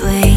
this way.